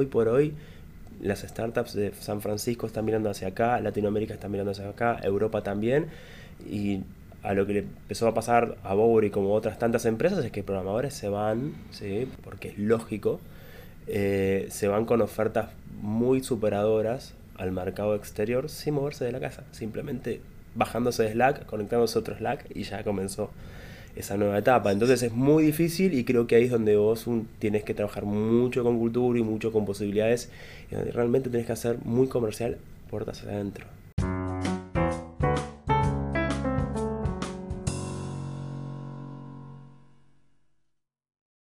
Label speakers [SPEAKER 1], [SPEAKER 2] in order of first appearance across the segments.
[SPEAKER 1] hoy por hoy las startups de San Francisco están mirando hacia acá, Latinoamérica está mirando hacia acá, Europa también, y a lo que le empezó a pasar a Bowery como otras tantas empresas es que programadores se van, ¿sí? porque es lógico, eh, se van con ofertas muy superadoras al mercado exterior sin moverse de la casa, simplemente bajándose de Slack, conectándose a otro Slack y ya comenzó esa nueva etapa. Entonces es muy difícil y creo que ahí es donde vos tienes que trabajar mucho con cultura y mucho con posibilidades y donde realmente tienes que hacer muy comercial puertas adentro.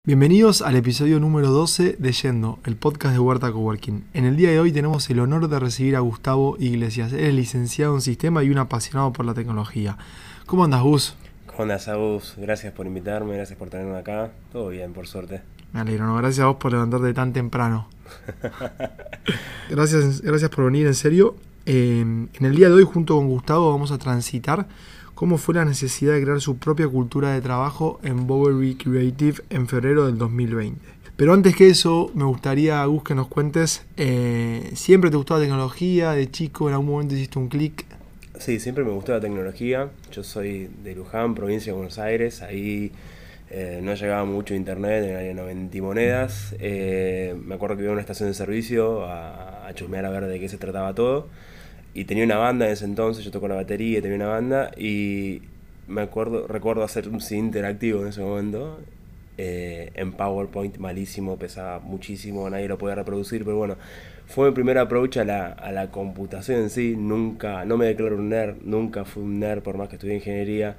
[SPEAKER 2] Bienvenidos al episodio número 12 de Yendo, el podcast de Huerta Coworking. En el día de hoy tenemos el honor de recibir a Gustavo Iglesias. Él es licenciado en sistema y un apasionado por la tecnología. ¿Cómo andas, Gus?
[SPEAKER 1] ¿Cómo andas, Agus? Gracias por invitarme, gracias por tenerme acá. Todo bien, por suerte.
[SPEAKER 2] Me alegro, ¿no? Gracias a vos por levantarte tan temprano. gracias, gracias por venir, en serio. Eh, en el día de hoy, junto con Gustavo, vamos a transitar cómo fue la necesidad de crear su propia cultura de trabajo en Bowery Creative en febrero del 2020. Pero antes que eso, me gustaría, Gus, que nos cuentes, eh, ¿siempre te gustó la tecnología? ¿De chico en algún momento hiciste un clic?
[SPEAKER 1] Sí, siempre me gustó la tecnología. Yo soy de Luján, provincia de Buenos Aires. Ahí eh, no llegaba mucho internet, en el año 90 monedas. Eh, me acuerdo que iba a una estación de servicio a, a chusmear a ver de qué se trataba todo y tenía una banda en ese entonces, yo toco la batería, tenía una banda y me acuerdo, recuerdo hacer un CD interactivo en ese momento, eh, en PowerPoint malísimo, pesaba muchísimo, nadie lo podía reproducir, pero bueno, fue mi primer approach a la, a la computación en sí, nunca, no me declaro un nerd, nunca fui un nerd por más que estudié ingeniería,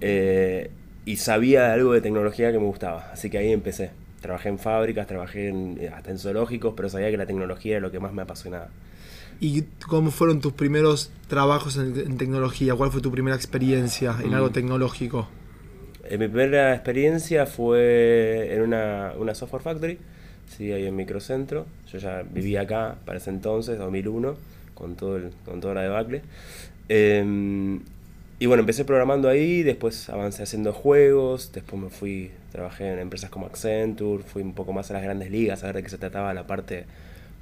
[SPEAKER 1] eh, y sabía algo de tecnología que me gustaba, así que ahí empecé. Trabajé en fábricas, trabajé en, hasta en zoológicos, pero sabía que la tecnología era lo que más me apasionaba.
[SPEAKER 2] ¿Y cómo fueron tus primeros trabajos en, tecnología? ¿Cuál fue tu primera experiencia en algo mm. tecnológico?
[SPEAKER 1] Eh, mi primera experiencia fue en una, una, software factory, sí, ahí en Microcentro. Yo ya vivía acá para ese entonces, 2001, con, todo el, con toda la debacle. Em, y bueno, empecé programando ahí, después avancé haciendo juegos, después me fui, trabajé en empresas como Accenture, fui un poco más a las grandes ligas a ver de qué se trataba la parte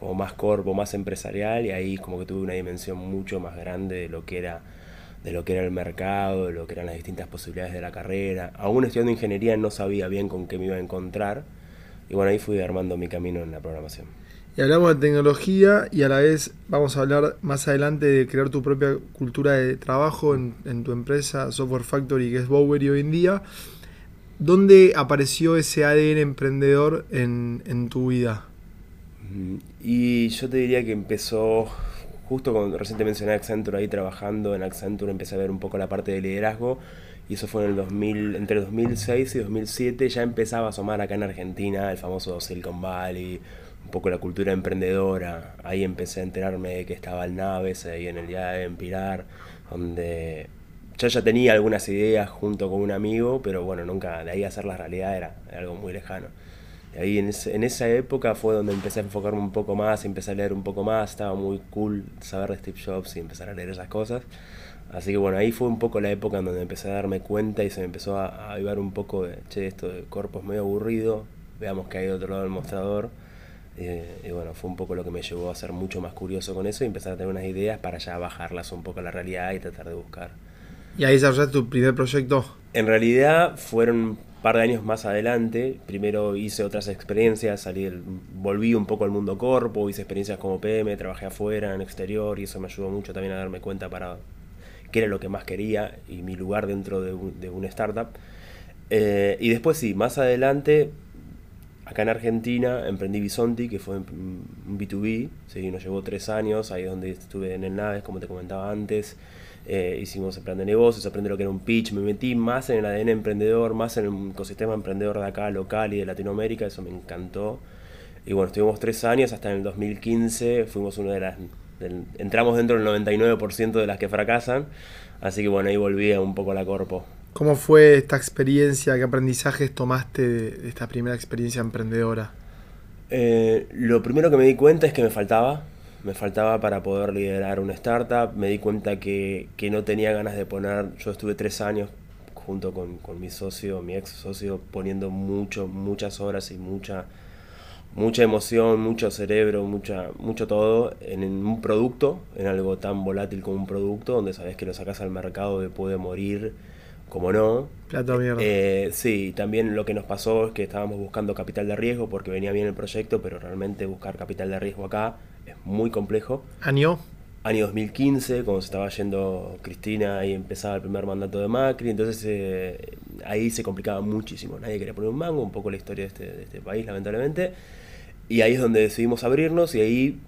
[SPEAKER 1] o más corpo, más empresarial, y ahí como que tuve una dimensión mucho más grande de lo que era de lo que era el mercado, de lo que eran las distintas posibilidades de la carrera. Aún estudiando ingeniería no sabía bien con qué me iba a encontrar, y bueno, ahí fui armando mi camino en la programación.
[SPEAKER 2] Y hablamos de tecnología y a la vez vamos a hablar más adelante de crear tu propia cultura de trabajo en, en tu empresa Software Factory, que es Bowery hoy en día. ¿Dónde apareció ese ADN emprendedor en, en tu vida?
[SPEAKER 1] Y yo te diría que empezó, justo cuando recién mencioné Accenture ahí trabajando en Accenture, empecé a ver un poco la parte de liderazgo. Y eso fue en el 2000, entre 2006 y 2007 ya empezaba a asomar acá en Argentina el famoso Silicon Valley, un poco la cultura emprendedora. Ahí empecé a enterarme de que estaba el Naves ahí en el día de Empirar, donde yo ya tenía algunas ideas junto con un amigo, pero bueno, nunca de ahí a hacer la realidad era algo muy lejano ahí en, esa época fue donde empecé a enfocarme un poco más, empecé a leer un poco más, estaba muy cool saber de Steve Jobs y empezar a leer esas cosas. Así que bueno, ahí fue un poco la época en donde empecé a darme cuenta y se me empezó a, avivar un poco de, che, esto de cuerpo es medio aburrido, veamos que hay otro lado del mostrador. Eh, y bueno, fue un poco lo que me llevó a ser mucho más curioso con eso y empezar a tener unas ideas para ya bajarlas un poco a la realidad y tratar de buscar.
[SPEAKER 2] ¿Y ahí desarrollaste tu primer proyecto?
[SPEAKER 1] En realidad fueron par de años más adelante, primero hice otras experiencias, salí volví un poco al mundo corpo, hice experiencias como PM, trabajé afuera, en exterior, y eso me ayudó mucho también a darme cuenta para qué era lo que más quería y mi lugar dentro de un, de startup. Eh, y después sí, más adelante, acá en Argentina, emprendí Bisonti, que fue un B2B, ¿sí? nos llevó tres años, ahí donde estuve en el Naves, como te comentaba antes. Eh, hicimos el plan de negocios, aprendí lo que era un pitch, me metí más en el ADN emprendedor, más en el ecosistema emprendedor de acá, local y de Latinoamérica, eso me encantó. Y bueno, estuvimos tres años, hasta en el 2015 fuimos una de las... entramos dentro del 99% de las que fracasan, así que bueno, ahí volví un poco a la corpo.
[SPEAKER 2] ¿Cómo fue esta experiencia? ¿Qué aprendizajes tomaste de esta primera experiencia emprendedora?
[SPEAKER 1] Eh, lo primero que me di cuenta es que me faltaba, me faltaba para poder liderar una startup. Me di cuenta que, no tenía ganas de poner, yo estuve tres años junto con, mi socio, mi ex socio, poniendo mucho, muchas horas y mucha, mucha emoción, mucho cerebro, mucha, mucho todo en un producto, en algo tan volátil como un producto, donde sabes que lo sacas al mercado que puede morir, como no.
[SPEAKER 2] Plato mierda.
[SPEAKER 1] Eh, sí, también lo que nos pasó es que estábamos buscando capital de riesgo porque venía bien el proyecto, pero realmente buscar capital de riesgo acá es muy complejo.
[SPEAKER 2] ¿Año?
[SPEAKER 1] Año 2015, cuando se estaba yendo Cristina y empezaba el primer mandato de Macri, entonces eh, ahí se complicaba muchísimo. Nadie quería poner un mango, un poco la historia de este, de este país, lamentablemente. Y ahí es donde decidimos abrirnos y ahí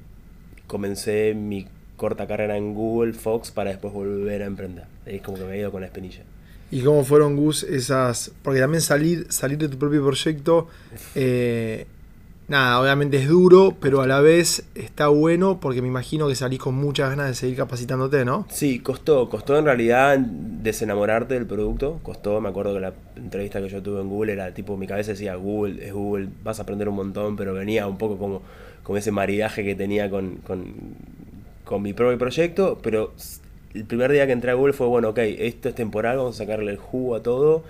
[SPEAKER 1] comencé mi corta carrera en Google, Fox, para después volver a emprender. Ahí es como que me he ido con la espinilla.
[SPEAKER 2] ¿Y cómo fueron, Gus, esas...? Porque también salir, salir de tu propio proyecto, eh, nada, obviamente es duro, pero a la vez está bueno porque me imagino que salís con muchas ganas de seguir capacitándote, ¿no?
[SPEAKER 1] Sí, costó, costó en realidad desenamorarte del producto, costó, me acuerdo que la entrevista que yo tuve en Google era tipo, mi cabeza decía, Google, es Google, vas a aprender un montón, pero venía un poco como, como ese maridaje que tenía con, con, con mi propio proyecto, pero el primer día que entré a Google fue, bueno, ok, esto es temporal, vamos a sacarle el jugo a todo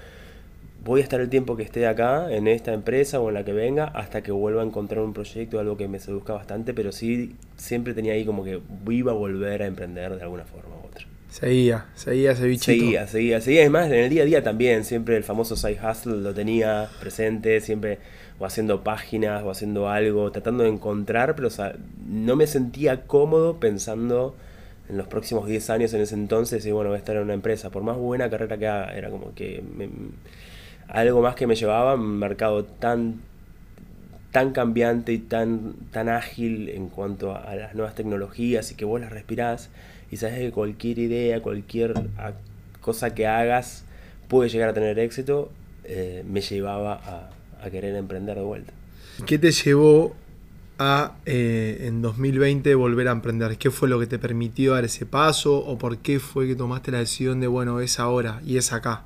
[SPEAKER 1] voy a estar el tiempo que esté acá, en esta empresa o en la que venga, hasta que vuelva a encontrar un proyecto, algo que me seduzca bastante, pero sí siempre tenía ahí como que iba a volver a emprender de alguna forma u otra.
[SPEAKER 2] Seguía, seguía ese bichito.
[SPEAKER 1] Seguía, seguía, seguía. Además, en el día a día también, siempre el famoso side hustle lo tenía presente, siempre o haciendo páginas o haciendo algo, tratando de encontrar, pero no me sentía cómodo pensando en los próximos 10 años en ese entonces y bueno, voy a estar en una empresa. Por más buena carrera que haga, era como que me, algo más que me llevaba a un mercado tan, tan cambiante y tan, tan ágil en cuanto a las nuevas tecnologías y que vos las respirás y sabes que cualquier idea, cualquier cosa que hagas puede llegar a tener éxito, eh, me llevaba a, querer emprender de vuelta.
[SPEAKER 2] ¿Qué te llevó a eh, en 2020 volver a emprender? ¿Qué fue lo que te permitió dar ese paso o por qué fue que tomaste la decisión de, bueno, es ahora y es acá?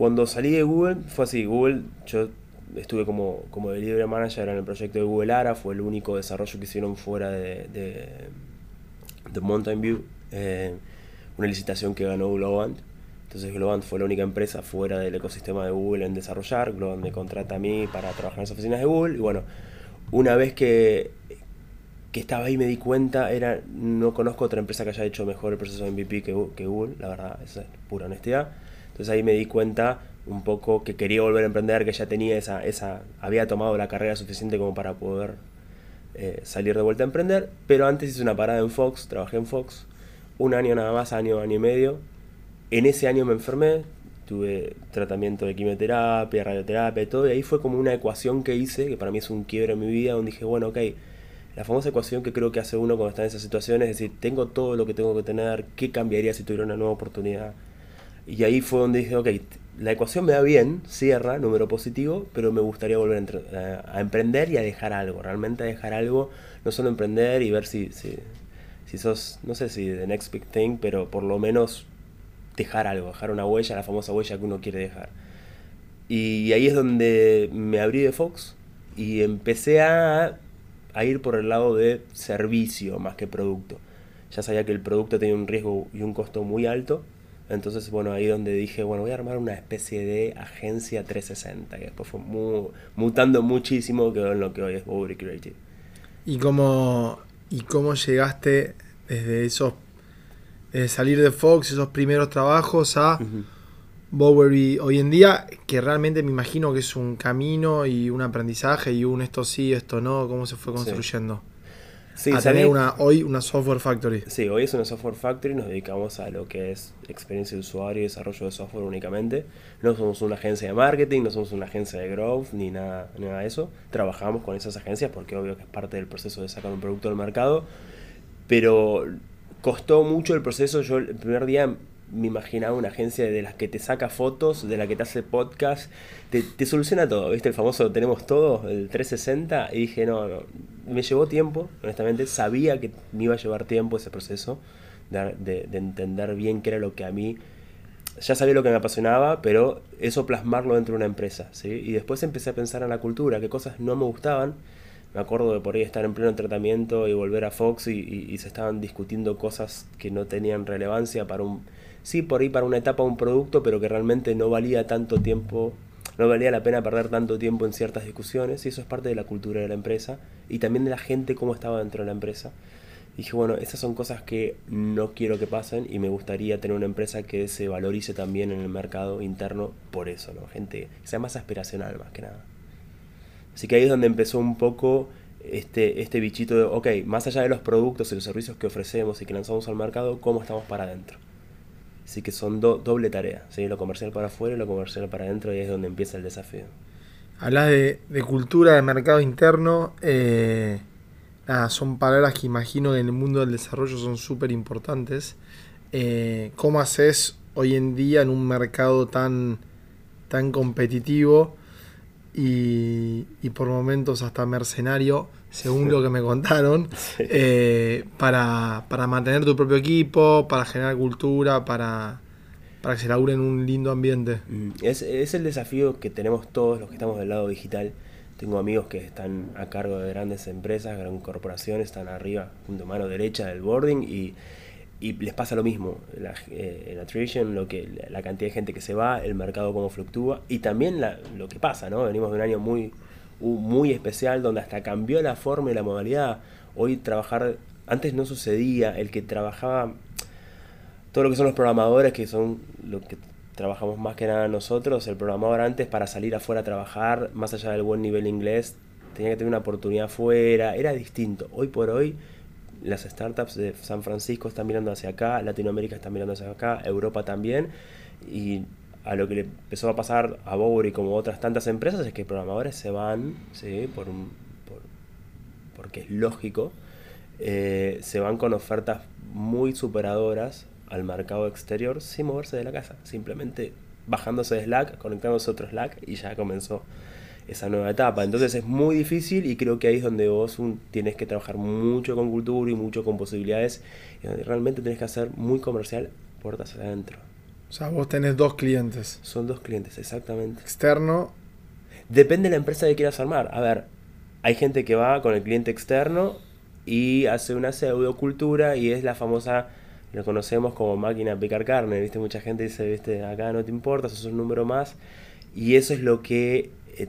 [SPEAKER 1] Cuando salí de Google, fue así, Google, yo estuve como, como delivery manager en el proyecto de Google ARA, fue el único desarrollo que hicieron fuera de, de, Mountain View, eh, una licitación que ganó Globant. Entonces Globant fue la única empresa fuera del ecosistema de Google en desarrollar. Globant me contrata a mí para trabajar en las oficinas de Google. Y bueno, una vez que, que estaba ahí me di cuenta, era no conozco otra empresa que haya hecho mejor el proceso de MVP que, que Google, la verdad, esa es pura honestidad. Entonces ahí me di cuenta un poco que quería volver a emprender, que ya tenía esa, esa había tomado la carrera suficiente como para poder eh, salir de vuelta a emprender, pero antes hice una parada en Fox, trabajé en Fox, un año nada más, año, año y medio. En ese año me enfermé, tuve tratamiento de quimioterapia, radioterapia y todo, y ahí fue como una ecuación que hice, que para mí es un quiebre en mi vida, donde dije, bueno, ok, la famosa ecuación que creo que hace uno cuando está en esas situaciones, es decir, tengo todo lo que tengo que tener, ¿qué cambiaría si tuviera una nueva oportunidad? Y ahí fue donde dije, ok, la ecuación me da bien, cierra, número positivo, pero me gustaría volver a, emprender y a dejar algo, realmente a dejar algo, no solo emprender y ver si, si, si sos, no sé si the next big thing, pero por lo menos dejar algo, dejar una huella, la famosa huella que uno quiere dejar. Y ahí es donde me abrí de Fox y empecé a, a ir por el lado de servicio más que producto. Ya sabía que el producto tenía un riesgo y un costo muy alto entonces, bueno, ahí donde dije, bueno, voy a armar una especie de agencia 360, que después fue mutando muchísimo, que en lo que hoy es Bowery Creative.
[SPEAKER 2] ¿Y cómo, ¿Y cómo llegaste desde esos, salir de Fox, esos primeros trabajos a Bowery hoy en día, que realmente me imagino que es un camino y un aprendizaje y un esto sí, esto no, cómo se fue construyendo?
[SPEAKER 1] Sí,
[SPEAKER 2] a tener una, hoy una software factory.
[SPEAKER 1] Sí, hoy es una software factory, nos dedicamos a lo que es experiencia de usuario y desarrollo de software únicamente. No somos una agencia de marketing, no somos una agencia de growth, ni nada, nada de eso. Trabajamos con esas agencias porque obvio que es parte del proceso de sacar un producto al mercado. Pero costó mucho el proceso. Yo el primer día me imaginaba una agencia de las que te saca fotos, de la que te hace podcast, te, soluciona todo, ¿viste? El famoso tenemos todo, el 360, y dije, no, no, me llevó tiempo, honestamente, sabía que me iba a llevar tiempo ese proceso de, entender bien qué era lo que a mí, ya sabía lo que me apasionaba, pero eso plasmarlo dentro de una empresa, ¿sí? Y después empecé a pensar en la cultura, qué cosas no me gustaban, me acuerdo de por ahí estar en pleno tratamiento y volver a Fox y se estaban discutiendo cosas que no tenían relevancia para un sí, por ahí para una etapa un producto, pero que realmente no valía tanto tiempo, no valía la pena perder tanto tiempo en ciertas discusiones y eso es parte de la cultura de la empresa y también de la gente cómo estaba dentro de la empresa. dije, bueno, esas son cosas que no quiero que pasen y me gustaría tener una empresa que se valorice también en el mercado interno por eso, ¿no? Gente que sea más aspiracional más que nada. Así que ahí es donde empezó un poco este, este bichito de, ok, más allá de los productos y los servicios que ofrecemos y que lanzamos al mercado, ¿cómo estamos para adentro? Así que son doble tarea, ¿sí? lo comercial para afuera y lo comercial para adentro, y es donde empieza el desafío.
[SPEAKER 2] Hablas de, cultura de mercado interno, eh, son palabras que imagino que en el mundo del desarrollo son súper importantes. Eh, ¿Cómo haces hoy en día en un mercado tan, tan competitivo y por momentos hasta mercenario? Según lo que me contaron, eh, para, mantener tu propio equipo, para generar cultura, para, para que se labure en un lindo ambiente.
[SPEAKER 1] Mm, es, es el desafío que tenemos todos los que estamos del lado digital. Tengo amigos que están a cargo de grandes empresas, grandes corporaciones, están arriba, junto mano derecha del boarding y, y les pasa lo mismo. La, eh, attrition, lo que, la cantidad de gente que se va, el mercado cómo fluctúa y también la, lo que pasa, ¿no? Venimos de un año muy muy especial donde hasta cambió la forma y la modalidad. Hoy trabajar, antes no sucedía, el que trabajaba, todo lo que son los programadores, que son lo que trabajamos más que nada nosotros, el programador antes para salir afuera a trabajar, más allá del buen nivel inglés, tenía que tener una oportunidad afuera, era distinto. Hoy por hoy las startups de San Francisco están mirando hacia acá, Latinoamérica está mirando hacia acá, Europa también, y a lo que le empezó a pasar a Bowery como otras tantas empresas es que programadores se van, ¿sí? por un, porque es lógico, eh, se van con ofertas muy superadoras al mercado exterior sin moverse de la casa, simplemente bajándose de Slack, conectándose a otro Slack y ya comenzó esa nueva etapa. Entonces es muy difícil y creo que ahí es donde vos tienes que trabajar mucho con cultura y mucho con posibilidades y donde realmente tienes que hacer muy comercial puertas adentro.
[SPEAKER 2] O sea, vos tenés dos clientes.
[SPEAKER 1] Son dos clientes, exactamente.
[SPEAKER 2] Externo.
[SPEAKER 1] Depende de la empresa que quieras armar. A ver, hay gente que va con el cliente externo y hace una pseudocultura y es la famosa, lo conocemos como máquina picar carne, ¿viste? Mucha gente dice, ¿viste? Acá no te importa, sos un número más. Y eso es lo que... Eh,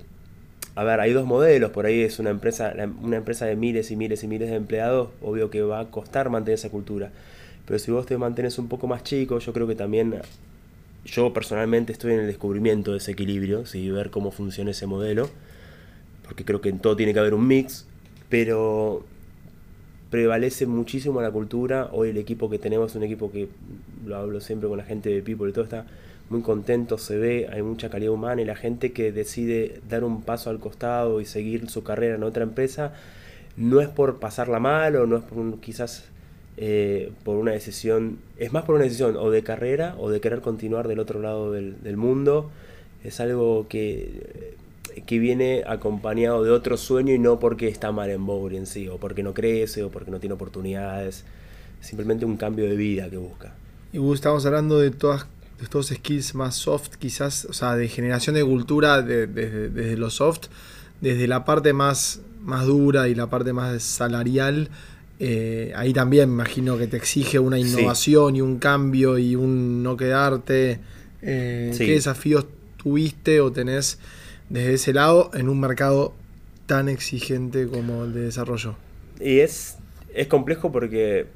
[SPEAKER 1] a ver, hay dos modelos, por ahí es una empresa, una empresa de miles y miles y miles de empleados, obvio que va a costar mantener esa cultura. Pero si vos te mantienes un poco más chico, yo creo que también yo personalmente estoy en el descubrimiento de ese equilibrio, ¿sí? ver cómo funciona ese modelo, porque creo que en todo tiene que haber un mix, pero prevalece muchísimo la cultura. Hoy el equipo que tenemos es un equipo que, lo hablo siempre con la gente de People y todo, está muy contento, se ve, hay mucha calidad humana y la gente que decide dar un paso al costado y seguir su carrera en otra empresa, no es por pasarla mal o no es por quizás eh, por una decisión, es más por una decisión o de carrera o de querer continuar del otro lado del, mundo. Es algo que, que viene acompañado de otro sueño y no porque está mal en Bowery en sí, o porque no crece, o porque no tiene oportunidades. Simplemente un cambio de vida que busca.
[SPEAKER 2] Y vos estamos hablando de todas de estos skills más soft, quizás, o sea, de generación de cultura desde de, lo soft, desde la parte más, más dura y la parte más salarial eh, ahí también me imagino que te exige una innovación y un cambio y un no quedarte. Eh, ¿Qué desafíos tuviste o tenés desde ese lado en un mercado tan exigente como el de desarrollo?
[SPEAKER 1] Y es, es complejo porque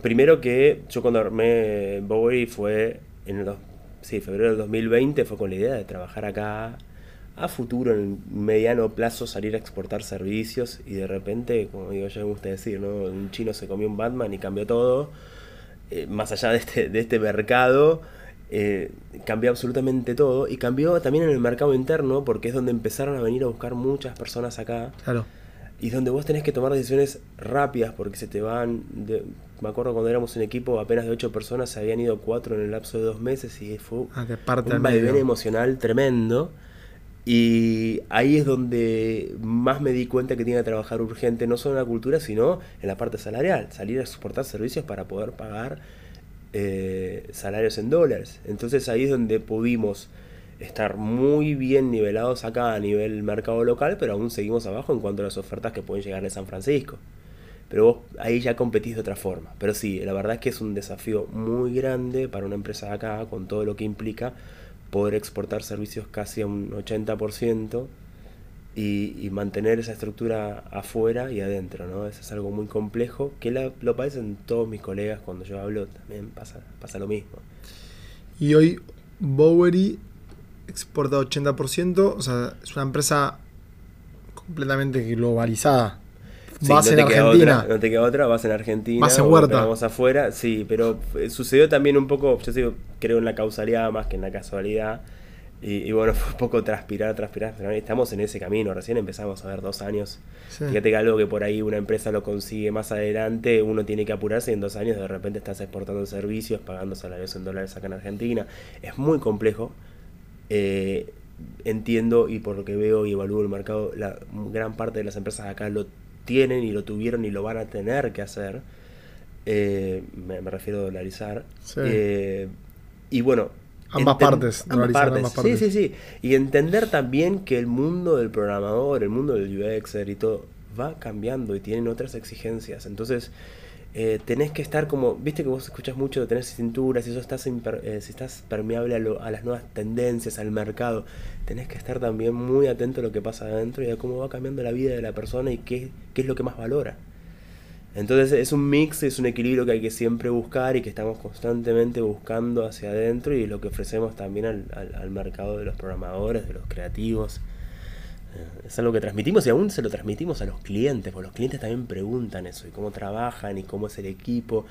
[SPEAKER 1] primero que yo cuando armé Bowery fue en el, sí, febrero del 2020, fue con la idea de trabajar acá a futuro, en mediano plazo, salir a exportar servicios y de repente, como digo yo, me gusta decir, ¿no? un chino se comió un Batman y cambió todo, eh, más allá de este, de este mercado, eh, cambió absolutamente todo y cambió también en el mercado interno porque es donde empezaron a venir a buscar muchas personas acá.
[SPEAKER 2] Claro.
[SPEAKER 1] Y donde vos tenés que tomar decisiones rápidas porque se te van... me acuerdo cuando éramos un equipo apenas de ocho personas, se habían ido cuatro en el lapso de dos meses y fue
[SPEAKER 2] ah,
[SPEAKER 1] un vaivén emocional tremendo. Y ahí es donde más me di cuenta que tiene que trabajar urgente, no solo en la cultura, sino en la parte salarial, salir a exportar servicios para poder pagar eh, salarios en dólares. Entonces ahí es donde pudimos estar muy bien nivelados acá a nivel mercado local, pero aún seguimos abajo en cuanto a las ofertas que pueden llegar de San Francisco. Pero vos ahí ya competís de otra forma. Pero sí, la verdad es que es un desafío muy grande para una empresa de acá, con todo lo que implica, poder exportar servicios casi a un 80% y, mantener esa estructura afuera y adentro, ¿no? Eso es algo muy complejo que lo padecen todos mis colegas cuando yo hablo, también pasa, pasa lo mismo.
[SPEAKER 2] Y hoy Bowery exporta 80%, o sea, es una empresa completamente globalizada.
[SPEAKER 1] Vas en Argentina. no te queda otra, vas en Argentina.
[SPEAKER 2] Vas en Huerta.
[SPEAKER 1] Vamos afuera, sí, pero eh, sucedió también un poco, yo digo, creo en la causalidad más que en la casualidad y, bueno, fue un poco transpirar, transpirar, estamos en ese camino, recién empezamos a ver dos años. Fíjate que algo que por ahí una empresa lo consigue más adelante, uno tiene que apurarse y en dos años de repente estás exportando servicios, pagando salarios en dólares acá en Argentina. Es muy complejo. Eh, entiendo y por lo que veo y evalúo el mercado, la gran parte de las empresas acá lo tienen y lo tuvieron y lo van a tener que hacer. Eh, me, refiero a dolarizar. Eh, y bueno,
[SPEAKER 2] Ambas partes, ambas
[SPEAKER 1] partes. Sí, sí, sí. Y entender también que el mundo del programador, el mundo del UXer y todo, va cambiando y tienen otras exigencias. Entonces, eh, tenés que estar como, viste que vos escuchas mucho de tener cintura, si eso estás, eh, si estás permeable a, a, las nuevas tendencias, al mercado, tenés que estar también muy atento a lo que pasa adentro y a cómo va cambiando la vida de la persona y qué, qué es lo que más valora. Entonces es un mix, es un equilibrio que hay que siempre buscar y que estamos constantemente buscando hacia adentro y lo que ofrecemos también al, mercado de los programadores, de los creativos. Eh, es algo que transmitimos y aún se lo transmitimos a los clientes, porque los clientes también preguntan eso y cómo trabajan y cómo es el equipo.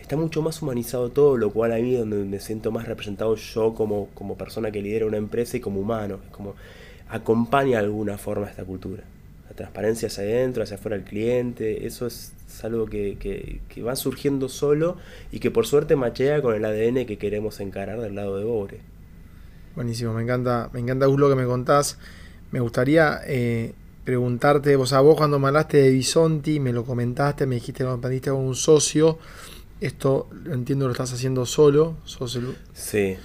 [SPEAKER 1] Está mucho más humanizado todo, lo cual a mí donde me siento más representado yo como, como persona que lidera una empresa y como humano. Es como acompaña de alguna forma esta cultura. La transparencia hacia adentro, hacia afuera del cliente, eso es es algo que, va surgiendo solo y que por suerte machea con el ADN que queremos encarar del lado de Bobre.
[SPEAKER 2] Buenísimo, me encanta, me encanta lo que me contás. Me gustaría eh, preguntarte, vos a vos cuando me hablaste de Bisonti, me lo comentaste, me dijiste que lo emprendiste con un socio. Esto lo entiendo lo estás haciendo solo. Sos
[SPEAKER 1] sí,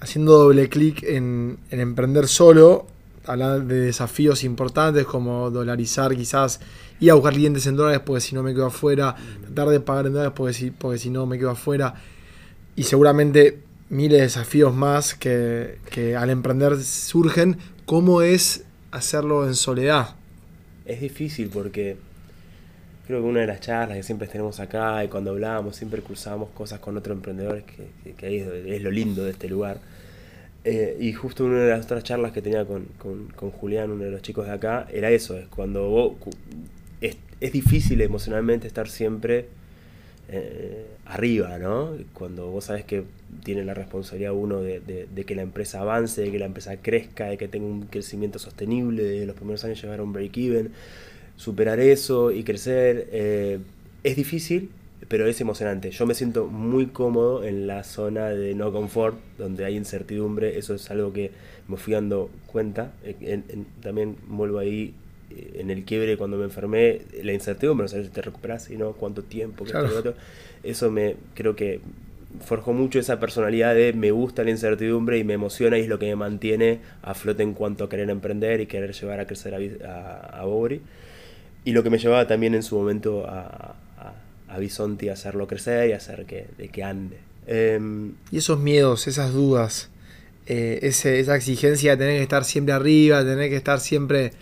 [SPEAKER 2] Haciendo doble clic en, en emprender solo, hablar de desafíos importantes como dolarizar quizás ir a buscar clientes en dólares porque si no me quedo afuera, tratar de pagar en dólares porque si, porque si no me quedo afuera y seguramente miles de desafíos más que, que al emprender surgen, ¿cómo es hacerlo en soledad?
[SPEAKER 1] Es difícil porque creo que una de las charlas que siempre tenemos acá y cuando hablábamos siempre cruzamos cosas con otros emprendedores que, que, ahí es, lo lindo de este lugar eh, y justo una de las otras charlas que tenía con, Julián, uno de los chicos de acá, era eso, es cuando vos, es, difícil emocionalmente estar siempre eh, arriba, ¿no? Cuando vos sabes que tiene la responsabilidad uno de, que la empresa avance, de que la empresa crezca, de que tenga un crecimiento sostenible, de los primeros años llegar a un break-even, superar eso y crecer, eh, es difícil, pero es emocionante. Yo me siento muy cómodo en la zona de no confort, donde hay incertidumbre. Eso es algo que me fui dando cuenta. también vuelvo ahí eh, en el quiebre cuando me enfermé, la incertidumbre, no sabes si te recuperas, y no cuánto tiempo, Eso me creo que forjó mucho esa personalidad de me gusta la incertidumbre y me emociona y es lo que me mantiene a flote en cuanto a querer emprender y querer llevar a crecer a, a, a Bobri. Y lo que me llevaba también en su momento a, a Bisonti a hacerlo crecer y hacer que, de que ande.
[SPEAKER 2] Em, y esos miedos, esas dudas, eh, esa exigencia de tener que estar siempre arriba, tener que estar siempre,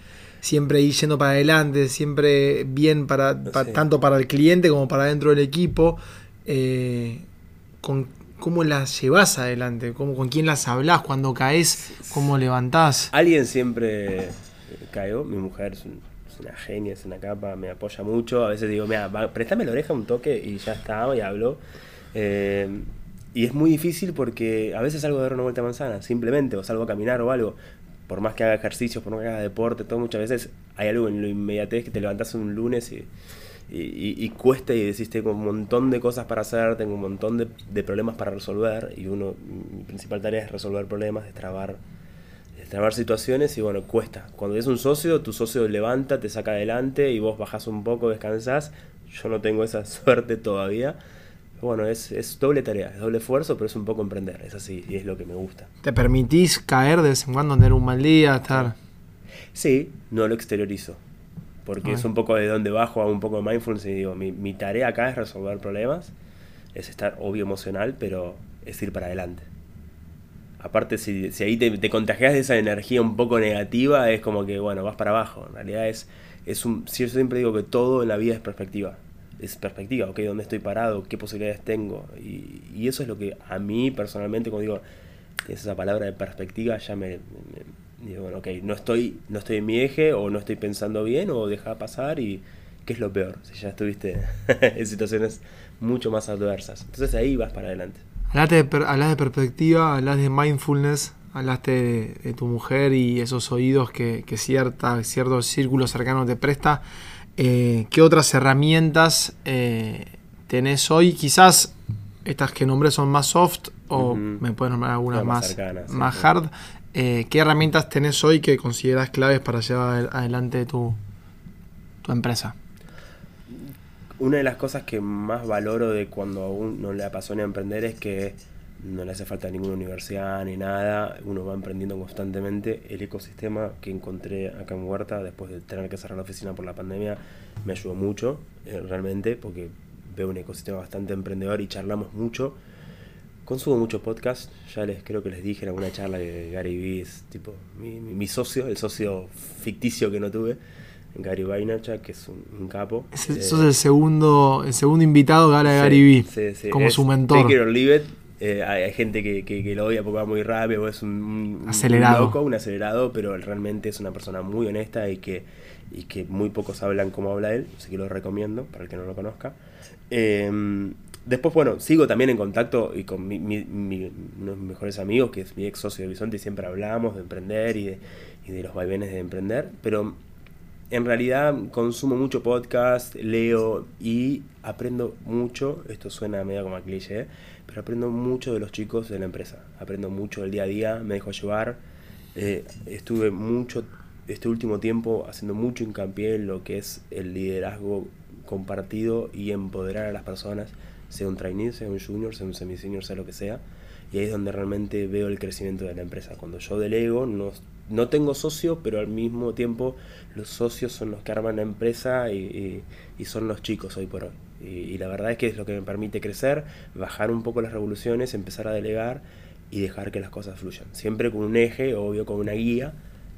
[SPEAKER 2] siempre yendo para adelante, siempre bien para, tanto para el cliente como para dentro del equipo. Eh, con, ¿Cómo las llevas adelante? ¿Cómo, ¿Con quién las hablas cuando caes? ¿Cómo levantás?
[SPEAKER 1] Alguien siempre cayó, mi mujer es un una genia, es una capa, me apoya mucho. A veces digo, mira, préstame la oreja un toque y ya está, y hablo. Eh, y es muy difícil porque a veces salgo a dar una vuelta a manzana, simplemente, o salgo a caminar o algo. Por más que haga ejercicios, por más que haga deporte, todo muchas veces hay algo en lo inmediatez que te levantas un lunes y, y, cuesta y decís, tengo un montón de cosas para hacer, tengo un montón de, de problemas para resolver y uno, mi principal tarea es resolver problemas, destrabar trabar situaciones y bueno, cuesta. Cuando es un socio, tu socio levanta, te saca adelante y vos bajás un poco, descansás. Yo no tengo esa suerte todavía. Bueno, es, doble tarea, es doble esfuerzo, pero es un poco emprender, es así, y es lo que me gusta.
[SPEAKER 2] ¿Te permitís caer de vez en cuando, tener un mal día, estar...?
[SPEAKER 1] Sí, no lo exteriorizo, porque es un poco de donde bajo, hago un poco de mindfulness y digo, mi, mi tarea acá es resolver problemas, es estar obvio emocional, pero es ir para adelante aparte si, ahí te, te, contagias de esa energía un poco negativa, es como que, bueno, vas para abajo. En realidad es, es un, yo siempre digo que todo en la vida es perspectiva. Es perspectiva, ok, dónde estoy parado, qué posibilidades tengo. Y, y eso es lo que a mí personalmente, como digo, es esa palabra de perspectiva, ya me, digo, bueno, ok, no estoy, no estoy en mi eje, o no estoy pensando bien, o deja pasar, y qué es lo peor, si ya estuviste en situaciones mucho más adversas. Entonces ahí vas para adelante.
[SPEAKER 2] Hablas de, de perspectiva, hablas de mindfulness, hablaste de, tu mujer y esos oídos que, que cierta, cierto círculo cercano te presta. Eh, ¿Qué otras herramientas eh, tenés hoy? Quizás estas que nombré son más soft o me puedes nombrar algunas más, más, hard. Eh, ¿Qué herramientas tenés hoy que consideras claves para llevar adelante tu, tu empresa?
[SPEAKER 1] Una de las cosas que más valoro de cuando a uno le apasiona emprender es que no le hace falta ninguna universidad ni nada, uno va emprendiendo constantemente. El ecosistema que encontré acá en Huerta, después de tener que cerrar la oficina por la pandemia, me ayudó mucho, eh, realmente, porque veo un ecosistema bastante emprendedor y charlamos mucho. Consumo mucho podcast, ya les creo que les dije en alguna charla que Gary Vee es tipo mi, mi socio, el socio ficticio que no tuve. Gary Vaynerchuk, que es un, capo.
[SPEAKER 2] Es el, sos el segundo, el segundo invitado que habla de Gary Vee, como su mentor.
[SPEAKER 1] Take it or leave it. Eh, hay, gente que, que, lo odia porque va muy rápido, es un,
[SPEAKER 2] acelerado.
[SPEAKER 1] loco, un acelerado, pero realmente es una persona muy honesta y que, y que muy pocos hablan como habla él, así que lo recomiendo para el que no lo conozca. Em, después, bueno, sigo también en contacto y con mi, uno de mis mejores amigos, que es mi ex socio de Bisonte, y siempre hablamos de emprender y de, y de los vaivenes de emprender, pero en realidad consumo mucho podcast, leo y aprendo mucho, esto suena medio como a cliché, pero aprendo mucho de los chicos de la empresa, aprendo mucho del día a día, me dejo llevar, eh, estuve mucho este último tiempo haciendo mucho hincapié en lo que es el liderazgo compartido y empoderar a las personas, sea un trainee, sea un junior, sea un semi-senior, sea lo que sea, y ahí es donde realmente veo el crecimiento de la empresa. Cuando yo delego, no, no tengo socio, pero al mismo tiempo los socios son los que arman la empresa y, son los chicos hoy por hoy. Y, la verdad es que es lo que me permite crecer, bajar un poco las revoluciones, empezar a delegar y dejar que las cosas fluyan. Siempre con un eje, obvio, con una guía,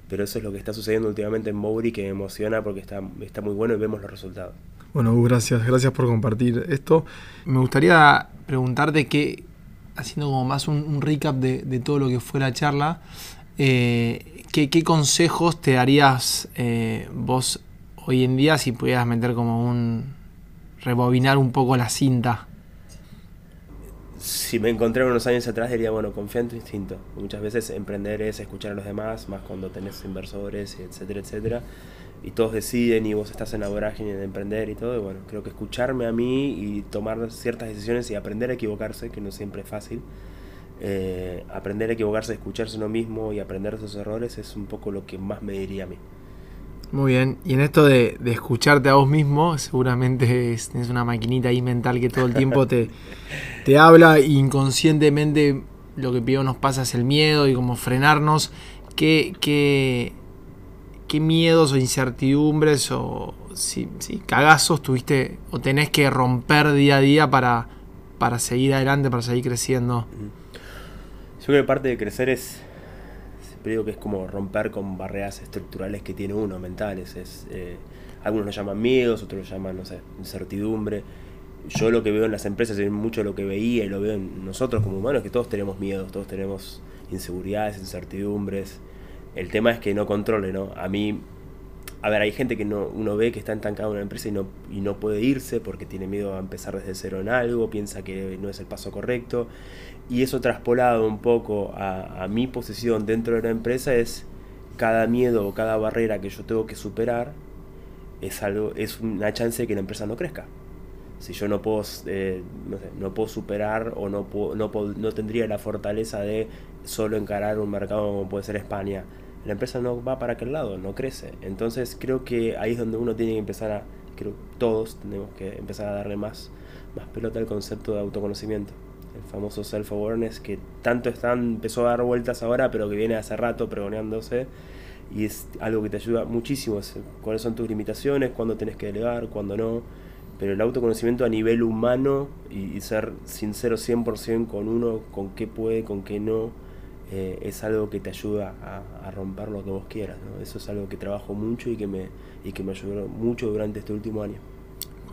[SPEAKER 1] pero eso es lo que está sucediendo últimamente en Mowry que me emociona porque está, está muy bueno y vemos los resultados.
[SPEAKER 2] Bueno, gracias, gracias por compartir esto. Me gustaría preguntarte que, haciendo como más un, recap de, de, todo lo que fue la charla, eh, ¿qué, consejos te darías eh, vos hoy en día si pudieras meter como un... rebobinar un poco la cinta?
[SPEAKER 1] Si me encontré unos años atrás diría, bueno, confía en tu instinto. Muchas veces emprender es escuchar a los demás, más cuando tenés inversores, etcétera, etcétera. Y todos deciden y vos estás en la vorágine de emprender y todo. Y bueno, creo que escucharme a mí y tomar ciertas decisiones y aprender a equivocarse, que no siempre es fácil, eh, aprender a equivocarse, escucharse uno mismo y aprender sus errores es un poco lo que más me diría a mí.
[SPEAKER 2] Muy bien, y en esto de, escucharte a vos mismo, seguramente es, tienes una maquinita ahí mental que todo el tiempo te, te habla inconscientemente lo que peor nos pasa es el miedo y como frenarnos. ¿Qué, qué, qué miedos o incertidumbres o si, cagazos tuviste o tenés que romper día a día para, para seguir adelante, para seguir creciendo?
[SPEAKER 1] Yo creo que parte de crecer es, siempre digo que es como romper con barreras estructurales que tiene uno, mentales. Es, eh, algunos lo llaman miedos, otros lo llaman, no sé, incertidumbre. Yo lo que veo en las empresas, y mucho lo que veía y lo veo en nosotros como humanos, que todos tenemos miedos, todos tenemos inseguridades, incertidumbres. El tema es que no controle, ¿no? A mí a ver, hay gente que no, uno ve que está entancado en una empresa y no, y no puede irse porque tiene miedo a empezar desde cero en algo, piensa que no es el paso correcto. Y eso traspolado un poco a, mi posición dentro de la empresa es cada miedo o cada barrera que yo tengo que superar es algo es una chance de que la empresa no crezca. Si yo no puedo, eh, no, puedo superar o no, no, no tendría la fortaleza de solo encarar un mercado como puede ser España, la empresa no va para aquel lado, no crece. Entonces creo que ahí es donde uno tiene que empezar a, creo todos tenemos que empezar a darle más, más pelota al concepto de autoconocimiento. El famoso self-awareness que tanto están, empezó a dar vueltas ahora, pero que viene hace rato pregoneándose. Y es algo que te ayuda muchísimo. cuáles son tus limitaciones, cuándo tenés que delegar, cuándo no. Pero el autoconocimiento a nivel humano y, ser sincero 100% con uno, con qué puede, con qué no, eh, es algo que te ayuda a, romper lo que vos quieras. Eso es algo que trabajo mucho y que me, y que me ayudó mucho durante este último año.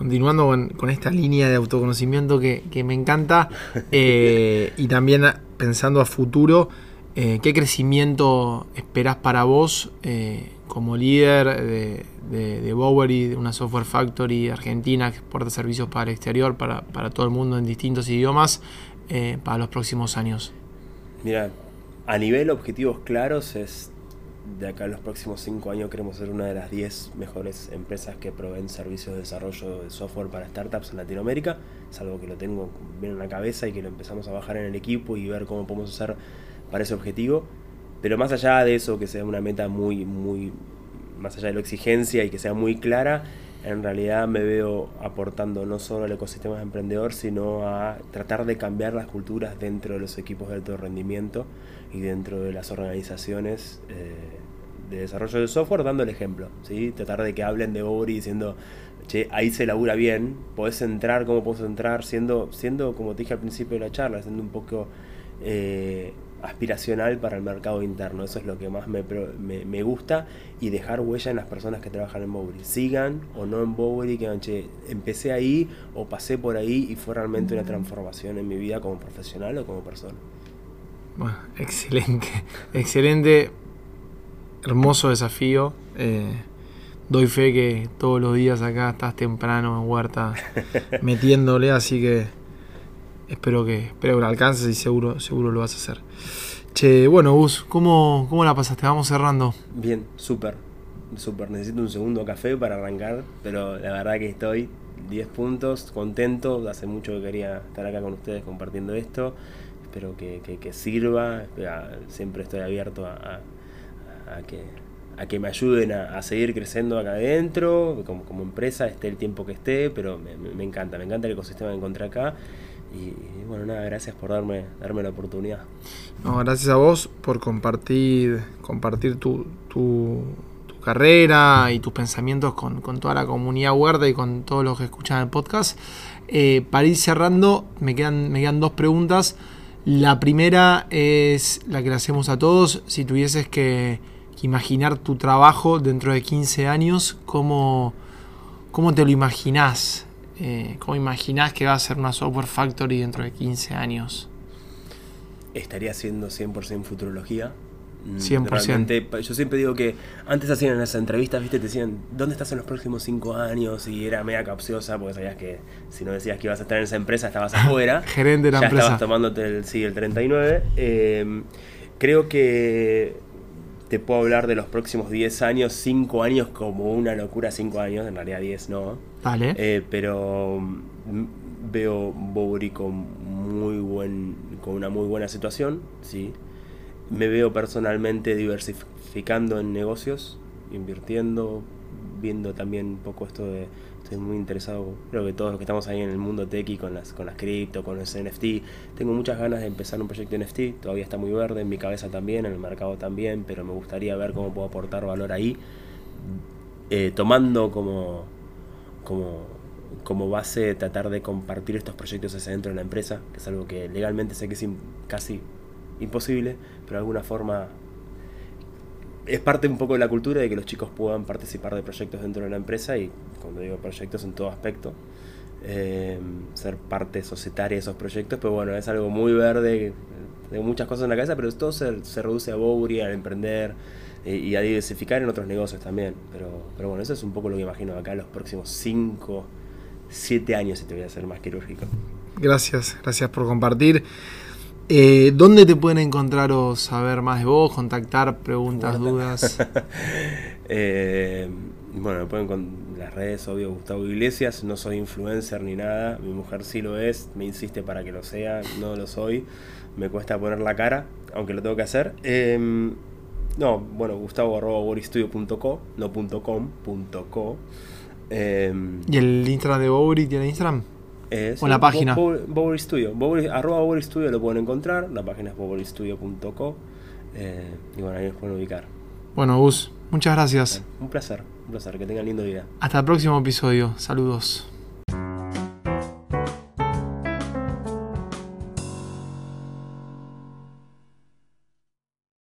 [SPEAKER 2] Continuando con, esta línea de autoconocimiento que, me encanta eh, y también pensando a futuro, eh, ¿qué crecimiento esperás para vos como líder de, de, Bowery, de una software factory argentina que exporta servicios para el exterior, para, para todo el mundo en distintos idiomas, para los próximos años?
[SPEAKER 1] Mira, a nivel objetivos claros es de acá a los próximos 5 años queremos ser una de las 10 mejores empresas que proveen servicios de desarrollo de software para startups en Latinoamérica. Es algo que lo tengo bien en la cabeza y que lo empezamos a bajar en el equipo y ver cómo podemos hacer para ese objetivo. Pero más allá de eso, que sea una meta muy, muy, más allá de la exigencia y que sea muy clara, en realidad me veo aportando no solo al ecosistema de emprendedor, sino a tratar de cambiar las culturas dentro de los equipos de alto rendimiento y dentro de las organizaciones eh, de desarrollo de software, dando el ejemplo. ¿sí? Tratar de que hablen de Ori diciendo, che, ahí se labura bien, podés entrar como podés entrar, siendo, siendo, como te dije al principio de la charla, siendo un poco... Eh, aspiracional para el mercado interno. Eso es lo que más me, me, gusta y dejar huella en las personas que trabajan en Bowery. Sigan o no en Bowery, que che, empecé ahí o pasé por ahí y fue realmente una transformación en mi vida como profesional o como persona.
[SPEAKER 2] Bueno, excelente, excelente, hermoso desafío. Eh, doy fe que todos los días acá estás temprano en Huerta metiéndole, así que espero que, espero que lo alcances y seguro, seguro lo vas a hacer. Che, bueno, Gus, ¿cómo, ¿cómo la pasaste? Vamos cerrando.
[SPEAKER 1] Bien, súper, súper. Necesito un segundo café para arrancar, pero la verdad que estoy 10 puntos, contento. Hace mucho que quería estar acá con ustedes compartiendo esto. Espero que, sirva. Siempre estoy abierto a, que a que me ayuden a, seguir creciendo acá adentro, como, como empresa, esté el tiempo que esté, pero me, encanta, me encanta el ecosistema que encontré acá y, bueno, nada, gracias por darme, darme la oportunidad.
[SPEAKER 2] No, gracias a vos por compartir, compartir tu, tu, carrera y tus pensamientos con, toda la comunidad huerta y con todos los que escuchan el podcast. Eh, para ir cerrando, me quedan, me quedan dos preguntas. La primera es la que le hacemos a todos. Si tuvieses que, imaginar tu trabajo dentro de 15 años, ¿cómo, cómo te lo imaginás? Eh, ¿Cómo imaginás que va a ser una software factory dentro de 15 años?
[SPEAKER 1] Estaría haciendo 100% futurología.
[SPEAKER 2] 100%.
[SPEAKER 1] Mm, yo siempre digo que antes hacían en las entrevistas, viste, te decían, ¿dónde estás en los próximos 5 años? Y era media capciosa porque sabías que si no decías que ibas a estar en esa empresa, estabas afuera.
[SPEAKER 2] Gerente de la
[SPEAKER 1] ya
[SPEAKER 2] empresa.
[SPEAKER 1] estabas tomándote el, sí, el 39. Eh, creo que te puedo hablar de los próximos 10 años, 5 años como una locura, 5 años, en realidad 10 no.
[SPEAKER 2] Vale.
[SPEAKER 1] Eh, pero mm, veo Bowery con, muy buen, con una muy buena situación, sí. Me veo personalmente diversificando en negocios, invirtiendo, viendo también un poco esto de estoy muy interesado, creo que todos los que estamos ahí en el mundo tech y con las, con las cripto, con los NFT, tengo muchas ganas de empezar un proyecto NFT, todavía está muy verde en mi cabeza también, en el mercado también, pero me gustaría ver cómo puedo aportar valor ahí, eh, tomando como, como, como base tratar de compartir estos proyectos hacia dentro de la empresa, que es algo que legalmente sé que es casi imposible, pero de alguna forma es parte un poco de la cultura de que los chicos puedan participar de proyectos dentro de la empresa y cuando digo proyectos en todo aspecto, eh, ser parte societaria de esos proyectos, pero bueno, es algo muy verde, de muchas cosas en la cabeza, pero todo se, reduce a Bowery, a emprender eh, y a diversificar en otros negocios también. Pero, pero bueno, eso es un poco lo que imagino acá los próximos 5, 7 años, si te voy a hacer más quirúrgico.
[SPEAKER 2] Gracias, gracias por compartir. Eh, ¿Dónde te pueden encontrar o saber más de vos, contactar, preguntas, dudas?
[SPEAKER 1] eh, bueno, me pueden con las redes, obvio, Gustavo Iglesias. No soy influencer ni nada. Mi mujer sí lo es, me insiste para que lo sea. No lo soy. Me cuesta poner la cara, aunque lo tengo que hacer. Em, no, bueno, gustavo arroba no punto .com, punto .co.
[SPEAKER 2] Em, ¿Y el Instagram de Bowery tiene Instagram? O la página.
[SPEAKER 1] Bowery Studio. arroba Bowery Studio lo pueden encontrar. La página es bowerystudio.co. Eh, y bueno, ahí los pueden ubicar.
[SPEAKER 2] Bueno, Gus, muchas gracias.
[SPEAKER 1] Un placer, un placer. Que tengan lindo día.
[SPEAKER 2] Hasta el próximo episodio. Saludos.